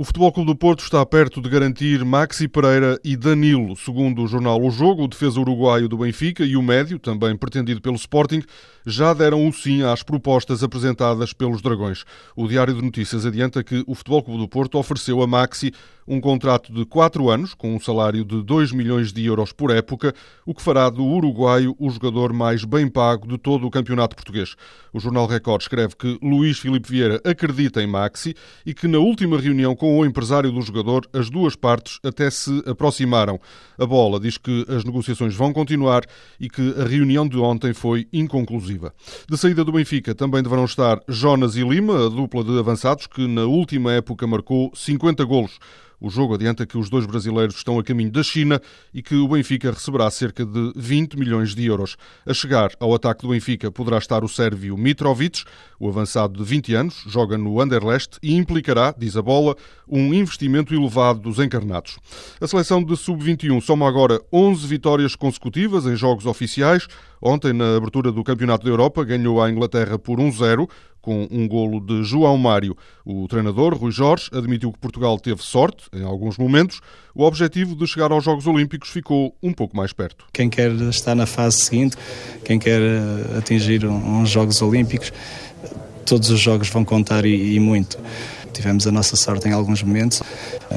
O Futebol Clube do Porto está perto de garantir Maxi Pereira e Danilo. Segundo o jornal O Jogo, o defesa uruguaio do Benfica e o médio, também pretendido pelo Sporting, já deram o sim às propostas apresentadas pelos Dragões. O Diário de Notícias adianta que o Futebol Clube do Porto ofereceu a Maxi um contrato de 4 anos, com um salário de 2 milhões de euros por época, o que fará do uruguaio o jogador mais bem pago de todo o campeonato português. O jornal Record escreve que Luís Filipe Vieira acredita em Maxi e que na última reunião com o empresário do jogador, as duas partes até se aproximaram. A bola diz que as negociações vão continuar e que a reunião de ontem foi inconclusiva. De saída do Benfica também deverão estar Jonas e Lima, a dupla de avançados que na última época marcou 50 golos. O jogo adianta que os dois brasileiros estão a caminho da China e que o Benfica receberá cerca de 20 milhões de euros. A chegar ao ataque do Benfica poderá estar o sérvio Mitrovic, o avançado de 20 anos, joga no Anderlecht e implicará, diz a bola, um investimento elevado dos encarnados. A seleção de sub-21 soma agora 11 vitórias consecutivas em jogos oficiais. Ontem, na abertura do Campeonato da Europa, ganhou a Inglaterra por 1-0 com um golo de João Mário. O treinador, Rui Jorge, admitiu que Portugal teve sorte em alguns momentos. O objetivo de chegar aos Jogos Olímpicos ficou um pouco mais perto. Quem quer estar na fase seguinte, quem quer eh, atingir uns Jogos Olímpicos, todos os jogos vão contar e, e muito. Tivemos a nossa sorte em alguns momentos,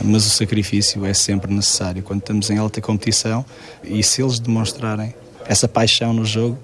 mas o sacrifício é sempre necessário quando estamos em alta competição e se eles demonstrarem essa paixão no jogo,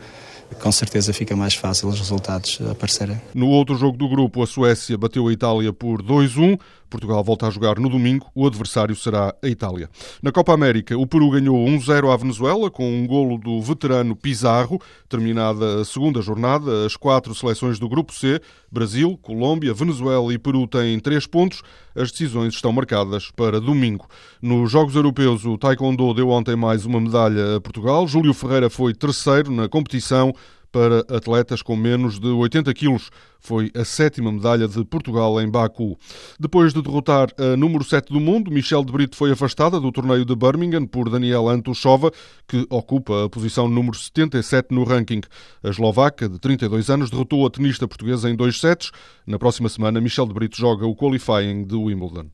com certeza fica mais fácil os resultados aparecerem. No outro jogo do grupo, a Suécia bateu a Itália por 2-1. Portugal volta a jogar no domingo, o adversário será a Itália. Na Copa América, o Peru ganhou 1-0 à Venezuela com um golo do veterano Pizarro. Terminada a segunda jornada, as quatro seleções do grupo C, Brasil, Colômbia, Venezuela e Peru têm três pontos. As decisões estão marcadas para domingo. Nos Jogos Europeus, o Taekwondo deu ontem mais uma medalha a Portugal. Júlio Ferreira foi terceiro na competição para atletas com menos de 80 quilos. Foi a sétima medalha de Portugal em Baku. Depois de derrotar a número 7 do mundo, Michel de Brito foi afastada do torneio de Birmingham por Daniel Antuchova, que ocupa a posição número 77 no ranking. A eslovaca, de 32 anos, derrotou a tenista portuguesa em dois sets. Na próxima semana, Michel de Brito joga o qualifying de Wimbledon.